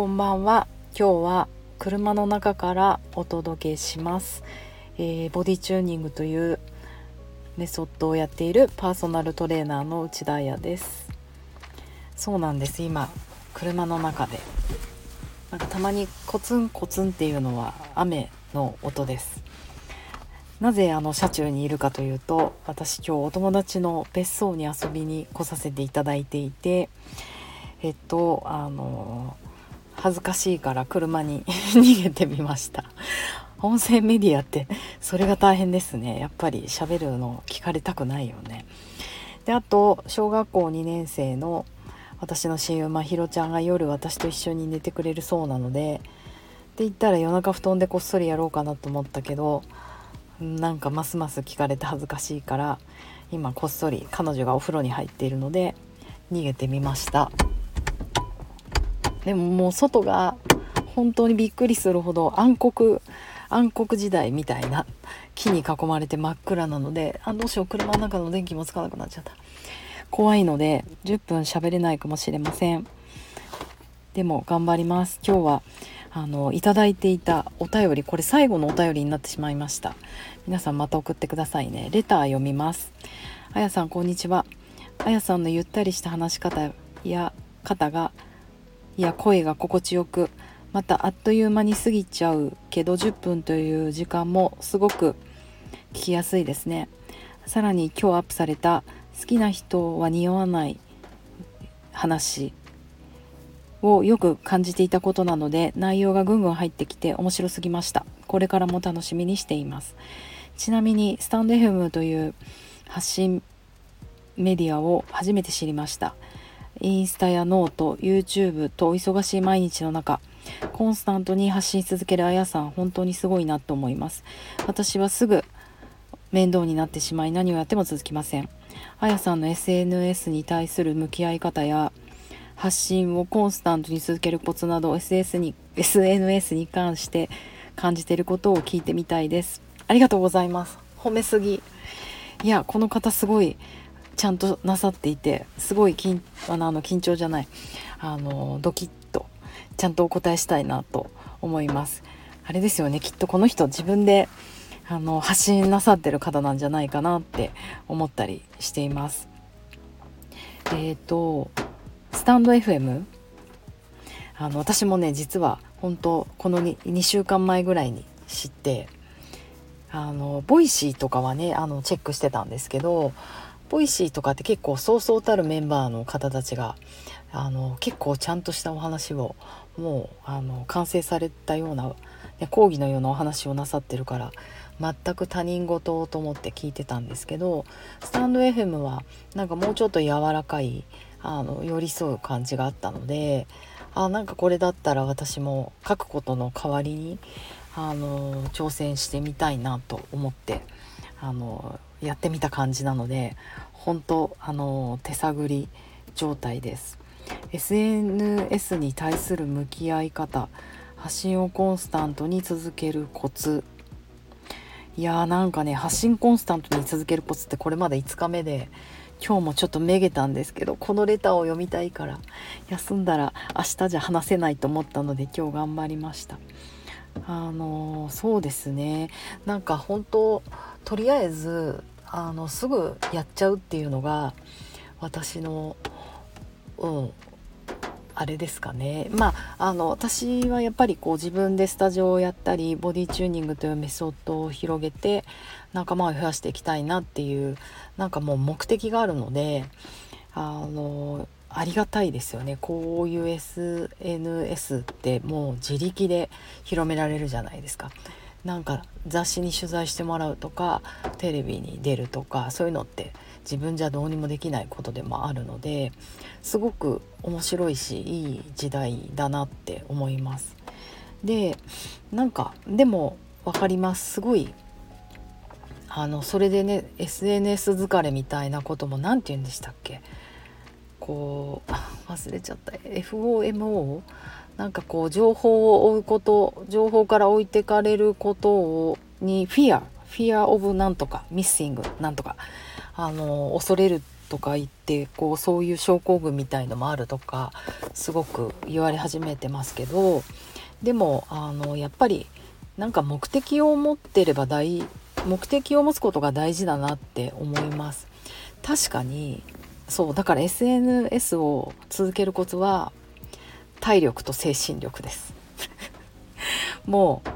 こんばんは。今日は車の中からお届けします、えー、ボディチューニングというメソッドをやっているパーソナルトレーナーの内田彩です。そうなんです。今車の中で。なんかたまにコツンコツンっていうのは雨の音です。なぜあの車中にいるかというと私今日お友達の別荘に遊びに来させていただいていてえっとあの恥ずかしいから車に 逃げてみました。音声メディアってそれが大変ですね。やっぱり喋るの聞かれたくないよね。であと小学校2年生の私の親友まひろちゃんが夜私と一緒に寝てくれるそうなのでって言ったら夜中布団でこっそりやろうかなと思ったけどなんかますます聞かれて恥ずかしいから今こっそり彼女がお風呂に入っているので逃げてみました。でももう外が本当にびっくりするほど暗黒暗黒時代みたいな木に囲まれて真っ暗なのであどうしよう車の中の電気もつかなくなっちゃった。怖いので10分喋れないかもしれません。でも頑張ります。今日はあのいただいていたお便りこれ最後のお便りになってしまいました。皆さんまた送ってくださいね。レター読みます。あやさんこんにちは。あやさんのゆったりした話し方や方がいや声が心地よくまたあっという間に過ぎちゃうけど10分という時間もすごく聞きやすいですね。さらに今日アップされた好きな人は匂わない話をよく感じていたことなので内容がぐんぐん入ってきて面白すぎました。これからも楽しみにしています。ちなみにスタンド FM という発信メディアを初めて知りました。インスタや note YouTube と忙しい毎日の中コンスタントに発信し続けるあやさん本当にすごいなと思います。私はすぐ面倒になってしまい何をやっても続きません。あやさんの SNS に対する向き合い方や発信をコンスタントに続けるコツなど SS に SNS に関して感じていることを聞いてみたいです。ありがとうございます。褒めすぎ。いやこの方すごいちゃんとなさっていてすごい緊あの緊張じゃない。あのドキッとちゃんとお答えしたいなと思います。あれですよね。きっとこの人自分であの発信なさってる方なんじゃないかなって思ったりしています。えっ、ー、とスタンド FM あの私もね実は本当この 2, 2週間前ぐらいに知ってあの Voicy とかはねあのチェックしてたんですけど Voicy とかって結構そうそうたるメンバーの方たちがあの結構ちゃんとしたお話をもうあの完成されたような、講義のようなお話をなさってるから全く他人事と思って聞いてたんですけどスタンド FM はなんかもうちょっと柔らかいあの寄り添う感じがあったのであなんかこれだったら私も書くことの代わりにあの挑戦してみたいなと思ってあのやってみた感じなので本当あの手探り状態です。SNS に対する向き合い方発信をコンスタントに続けるコツ。いやーなんかね発信コンスタントに続けるコツってこれまで5日目で今日もちょっとめげたんですけどこのレターを読みたいから休んだら明日じゃ話せないと思ったので今日頑張りました。あのそうですね。なんか本当とりあえずあのすぐやっちゃうっていうのが私のうんあれですかねまああの私はやっぱりこう自分でスタジオをやったりボディチューニングというメソッドを広げて仲間を増やしていきたいなっていうなんかもう目的があるのであのありがたいですよねこういう SNS ってもう自力で広められるじゃないですか。なんか雑誌に取材してもらうとかテレビに出るとかそういうのって自分じゃどうにもできないことでもあるのですごく面白いしいい時代だなって思います。でなんかでも分かります。すごいあのそれでね SNS 疲れみたいなことも何て言うんでしたっけ？こう忘れちゃった。FOMO なんかこう情報を追うこと情報から置いてかれることをにフィアフィアオブなんとかミッシングなんとかあの恐れるとか言ってこうそういう症候群みたいのもあるとかすごく言われ始めてますけどでもあのやっぱりなんか目的を持ってれば大目的を持つことが大事だなって思います。確かにそうだから SNS を続けるコツは体力と精神力です。もう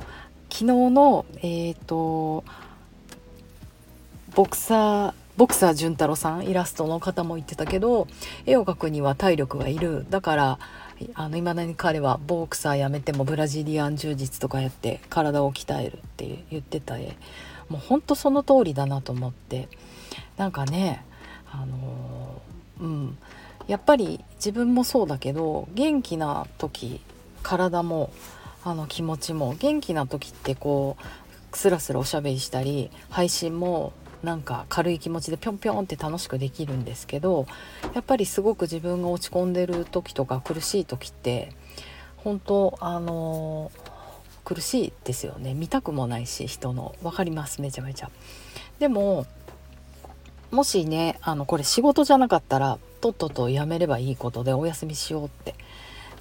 昨日のえっ、ー、とボクサーボクサー潤太郎さんイラストの方も言ってたけど絵を描くには体力がいる。だからあの未だに彼はボクサーやめてもブラジリアン柔術とかやって体を鍛えるって言ってた絵。もうほんとその通りだなと思って。なんかねあのうん。やっぱり自分もそうだけど元気な時体もあの気持ちも元気な時ってこうスラスラおしゃべりしたり配信もなんか軽い気持ちでぴょんぴょんって楽しくできるんですけどやっぱりすごく自分が落ち込んでる時とか苦しい時って本当あの苦しいですよね見たくもないし人の分かりますめちゃめちゃ。でももしねあのこれ仕事じゃなかったらとっととやめればいいことでお休みしようって。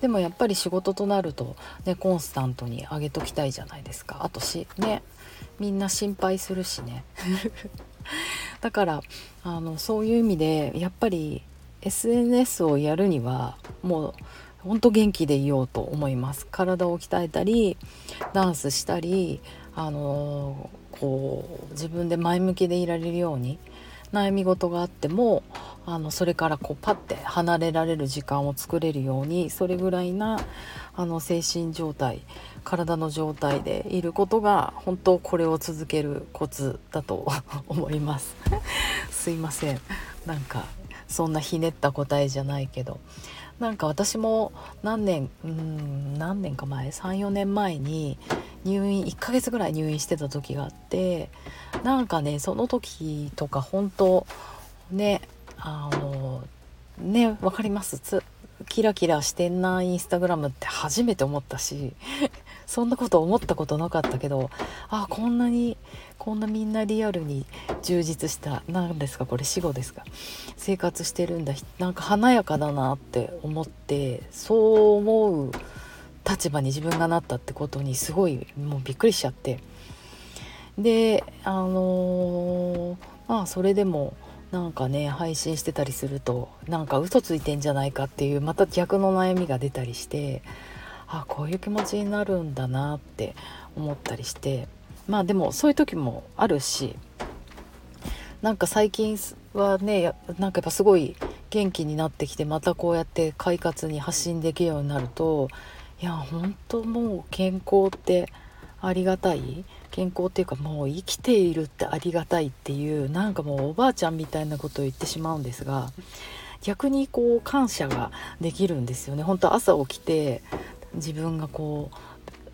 でもやっぱり仕事となるとねコンスタントに上げときたいじゃないですか。あとしねみんな心配するしね。だからあのそういう意味でやっぱり SNS をやるにはもうほんと元気でいようと思います。体を鍛えたりダンスしたりあのこう自分で前向きでいられるように悩み事があってもあのそれからこうパッて離れられる時間を作れるようにそれぐらいなあの精神状態体の状態でいることが本当これを続けるコツだと 思います。すいません。なんかそんなひねった答えじゃないけど。なんか私も何年うん何年か前34年前に入院1ヶ月ぐらい入院してた時があってなんかねその時とか本当ねあのね分かります？キラキラしてんなインスタグラムって初めて思ったし。そんなこと思ったことなかったけどあこんなにこんなみんなリアルに充実した何ですかこれ死後ですか。生活してるんだなんか華やかだなって思ってそう思う立場に自分がなったってことにすごいもうびっくりしちゃって。であのー、まあそれでもなんかね配信してたりするとなんか嘘ついてんじゃないかっていうまた逆の悩みが出たりしてあこういう気持ちになるんだなって思ったりしてまあでもそういう時もあるしなんか最近はねなんかやっぱすごい元気になってきてまたこうやって快活に発信できるようになるといや本当もう健康ってありがたい？健康っていうかもう生きているってありがたいっていうなんかもうおばあちゃんみたいなことを言ってしまうんですが逆にこう感謝ができるんですよね。本当朝起きて自分がこ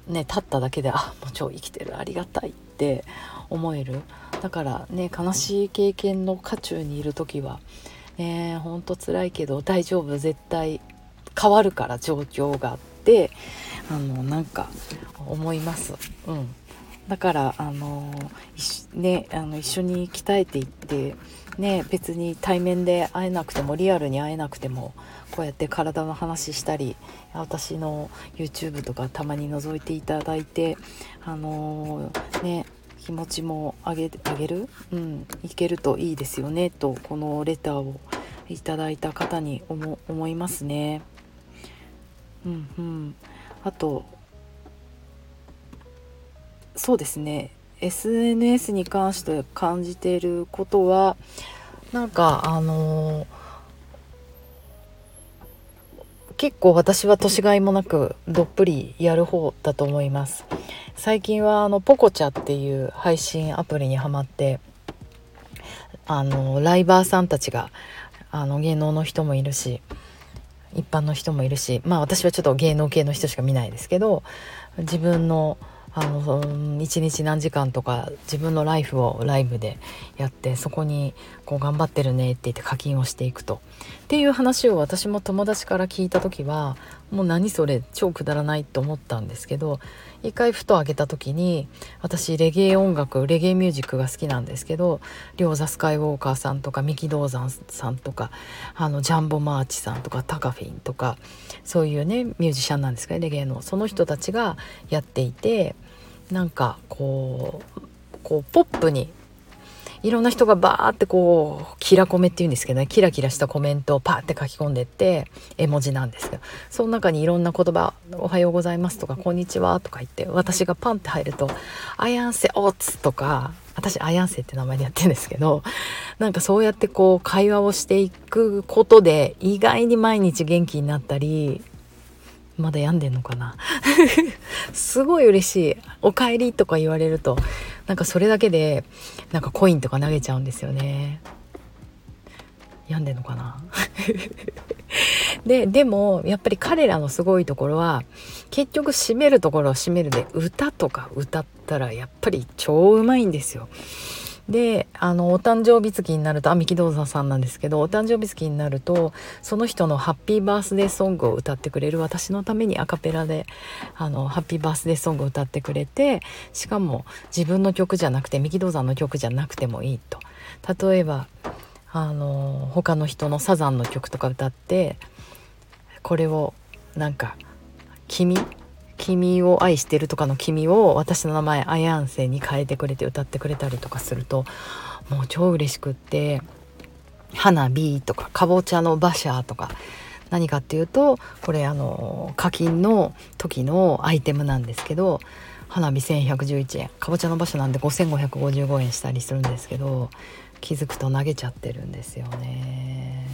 うね立っただけであもう超生きてるありがたいって思えるだからね悲しい経験の渦中にいる時はねほんと辛いけど大丈夫絶対変わるから状況がってあのなんか思います。うんだからあのね、あの一緒に鍛えていって、ね、別に対面で会えなくてもリアルに会えなくてもこうやって体の話したり私の YouTube とかたまに覗いていただいてあのね気持ちも上げ上げる、うん、いけるといいですよねとこのレターをいただいた方に思いますね。うんうん、あとそうですね。SNS に関して感じていることはなんかあのー、結構私は年がいもなくどっぷりやる方だと思います。最近はあのポコチャっていう配信アプリにはまってあのライバーさんたちがあの芸能の人もいるし一般の人もいるしまあ私はちょっと芸能系の人しか見ないですけど自分のあの1日何時間とか自分のライフをライブでやってそこにこう頑張ってるねって言って課金をしていくと。っていう話を私も友達から聞いた時はもう何それ超くだらないと思ったんですけど一回ふと開けた時に私レゲエ音楽レゲエミュージックが好きなんですけどリョーザ・スカイウォーカーさんとか三木道山さんとかあのジャンボ・マーチさんとかタカフィンとかそういうねミュージシャンなんですかねレゲエのその人たちがやっていてなんかこうこうポップにいろんな人がバーってこうキラコメっていうんですけどね。キラキラしたコメントをパーって書き込んでって絵文字なんですけど。その中にいろんな言葉「おはようございます」とか「こんにちは」とか言って私がパンって入ると「アヤンセオーツ」とか私アヤンセって名前でやってるんですけどなんかそうやってこう会話をしていくことで意外に毎日元気になったりまだ病んでんのかな？すごい嬉しい「おかえり」とか言われるとなんかそれだけでなんかコインとか投げちゃうんですよね。病んでんのかな？ででもやっぱり彼らのすごいところは結局締めるところを締めるで歌とか歌ったらやっぱり超うまいんですよ。であのお誕生日月になるとあ三木道山さんなんですけどお誕生日月になるとその人のハッピーバースデーソングを歌ってくれる私のためにアカペラであのハッピーバースデーソングを歌ってくれてしかも自分の曲じゃなくて三木道山の曲じゃなくてもいいと。例えばあの他の人のサザンの曲とか歌ってこれをなんか「君君を愛してるとかの君を私の名前アヤンセに変えてくれて歌ってくれたりとかするともう超嬉しくって花火とかかぼちゃの馬車とか何かっていうとこれあの課金の時のアイテムなんですけど花火1111円かぼちゃの馬車なんで5555円したりするんですけど気づくと投げちゃってるんですよね。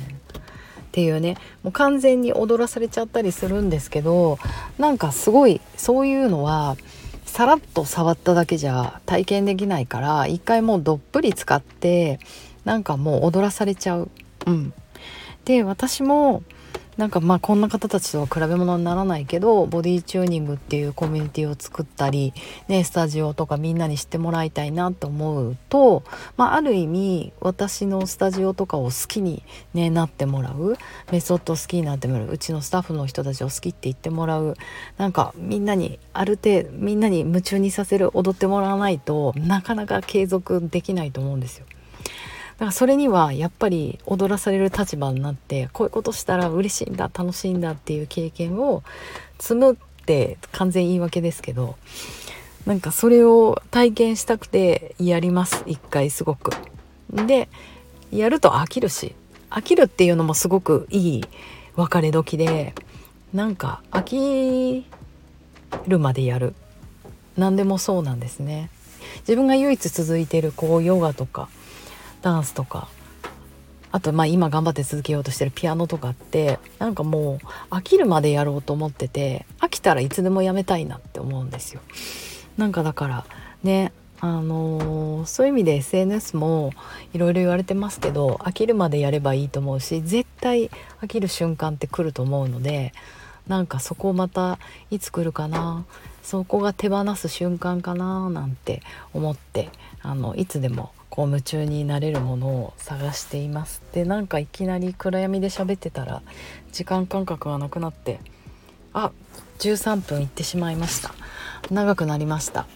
っていうねもう完全に踊らされちゃったりするんですけどなんかすごいそういうのはさらっと触っただけじゃ体験できないから一回もうどっぷり使ってなんかもう踊らされちゃう。うん、で私もなんかまあこんな方たちとは比べ物にならないけどボディチューニングっていうコミュニティを作ったり、ね、スタジオとかみんなに知ってもらいたいなと思うと、まあ、ある意味私のスタジオとかを好きに、ね、なってもらう。メソッド好きになってもらう。うちのスタッフの人たちを好きって言ってもらう。なんかみんなにある程度みんなに夢中にさせる踊ってもらわないとなかなか継続できないと思うんですよ。からそれにはやっぱり踊らされる立場になってこういうことしたら嬉しいんだ楽しいんだっていう経験を積むって完全言い訳ですけどなんかそれを体験したくてやります一回すごく。でやると飽きるし飽きるっていうのもすごくいい別れ時でなんか飽きるまでやる何でもそうなんですね自分が唯一続いてるこうヨガとかダンスとかあとまあ今頑張って続けようとしてるピアノとかってなんかもう飽きるまでやろうと思ってて飽きたらいつでもやめたいなって思うんですよ。なんかだからねあのー、そういう意味で SNS もいろいろ言われてますけど飽きるまでやればいいと思うし絶対飽きる瞬間って来ると思うのでなんかそこをまたいつ来るかなそこが手放す瞬間かななんて思ってあのいつでもこう夢中になれるものを探しています。でなんかいきなり暗闇で喋ってたら時間感覚がなくなってあ13分いってしまいました。長くなりました。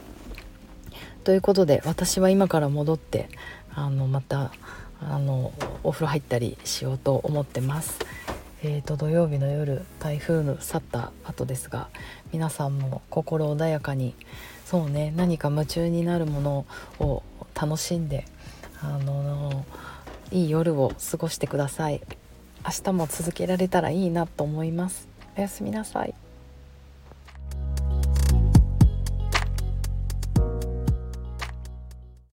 ということで私は今から戻ってあのまたあのお風呂入ったりしようと思ってます。えーと、土曜日の夜台風の去った後ですが皆さんも心穏やかにそうね何か夢中になるものを楽しんであのいい夜を過ごしてください。明日も続けられたらいいなと思います。おやすみなさい。